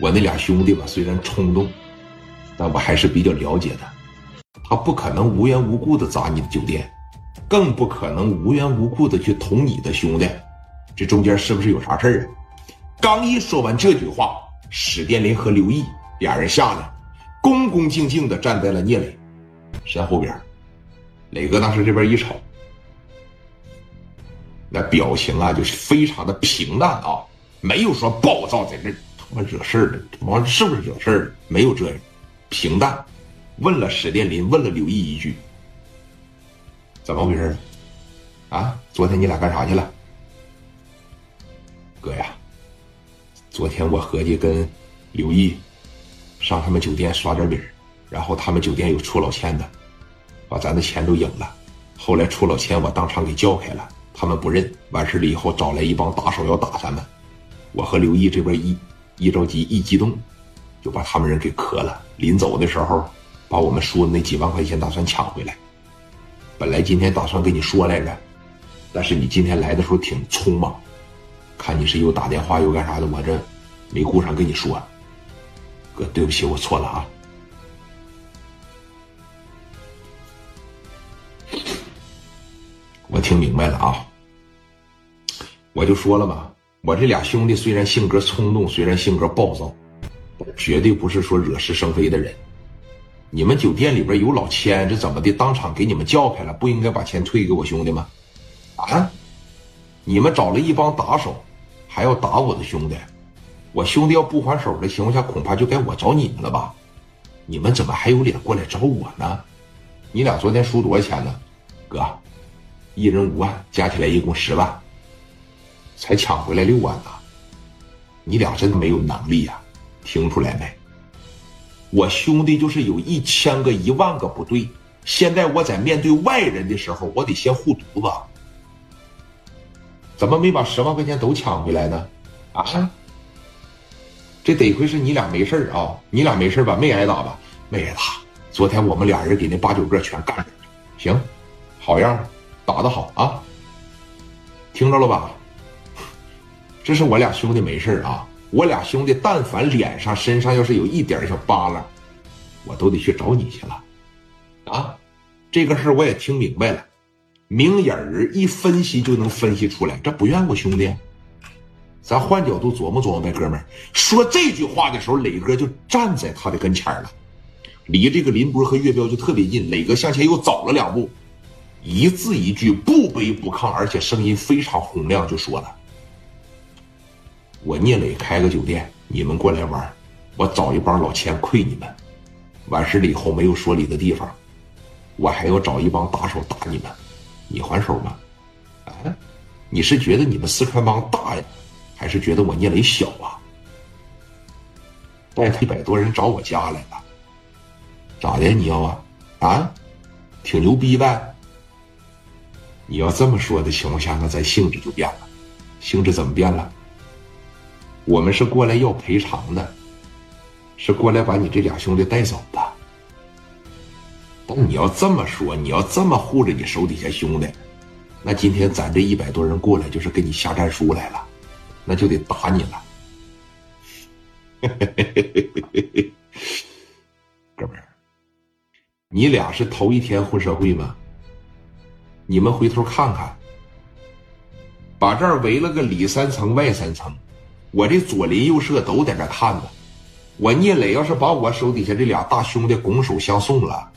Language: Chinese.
我那俩兄弟吧，虽然冲动，但我还是比较了解的。他不可能无缘无故的砸你的酒店，更不可能无缘无故的去捅你的兄弟。这中间是不是有啥事儿啊？刚一说完这句话，史殿林和刘毅俩人下来，恭恭敬敬的站在了聂磊身后边。磊哥当时这边一瞅，那表情啊，就是非常的平淡啊，没有说暴躁，在这他妈惹事儿的，王是不是惹事儿？没有这样，平淡。问了史殿林，问了刘毅一句：“怎么回事？啊，昨天你俩干啥去了？”哥呀，昨天我合计跟刘毅上他们酒店耍点饼，然后他们酒店有出老千的。把咱的钱都赢了，后来出老千，我当场给叫开了，他们不认。完事了以后，找来一帮打手要打咱们，我和刘毅这边一一着急一激动，就把他们人给磕了。临走的时候，把我们输的那几万块钱打算抢回来。本来今天打算跟你说来着，但是你今天来的时候挺匆忙，看你是又打电话又干啥的，我这没顾上跟你说。哥，对不起，我错了啊。我听明白了啊，我就说了嘛，我这俩兄弟虽然性格冲动，虽然性格暴躁，绝对不是说惹是生非的人。你们酒店里边有老千，这怎么的？当场给你们叫开了，不应该把钱退给我兄弟吗？啊！你们找了一帮打手，还要打我的兄弟，我兄弟要不还手的情况下，恐怕就该我找你们了吧？你们怎么还有脸过来找我呢？你俩昨天输多少钱呢，哥？一人五万，加起来一共十万，才抢回来六万呢。你俩真没有能力呀？听出来没？我兄弟就是有一千个、一万个不对。现在我在面对外人的时候，我得先护犊子。怎么没把十万块钱都抢回来呢？啊？这得亏是你俩没事啊！你俩没事吧？没挨打吧？没挨打。昨天我们俩人给那八九个全干了。行，好样！打得好啊，听着了吧？这是我俩兄弟没事啊，我俩兄弟但凡脸上、身上要是有一点小疤了，我都得去找你去了，啊！这个事我也听明白了，明眼人一分析就能分析出来，这不怨我兄弟。咱换角度琢磨琢磨呗，哥们儿。说这句话的时候，磊哥就站在他的跟前了，离这个林波和岳彪就特别近。磊哥向前又走了两步。一字一句不卑不亢，而且声音非常洪亮，就说了：“我聂磊开个酒店，你们过来玩，我找一帮老千亏你们。完事了以后没有说理的地方，我还要找一帮打手打你们。你还手吗？啊？你是觉得你们四川帮大呀，还是觉得我聂磊小啊？带一百多人找我家来了，咋的？你要啊？啊？挺牛逼呗？”你要这么说的情况下，那咱性质就变了。性质怎么变了？我们是过来要赔偿的，是过来把你这俩兄弟带走的。但你要这么说，你要这么护着你手底下兄弟，那今天咱这一百多人过来就是给你下战书来了，那就得打你了。哥们儿，你俩是头一天混社会吗？你们回头看看，把这儿围了个里三层外三层，我这左邻右舍都在这看着。我聂磊要是把我手底下这俩大兄弟拱手相送了，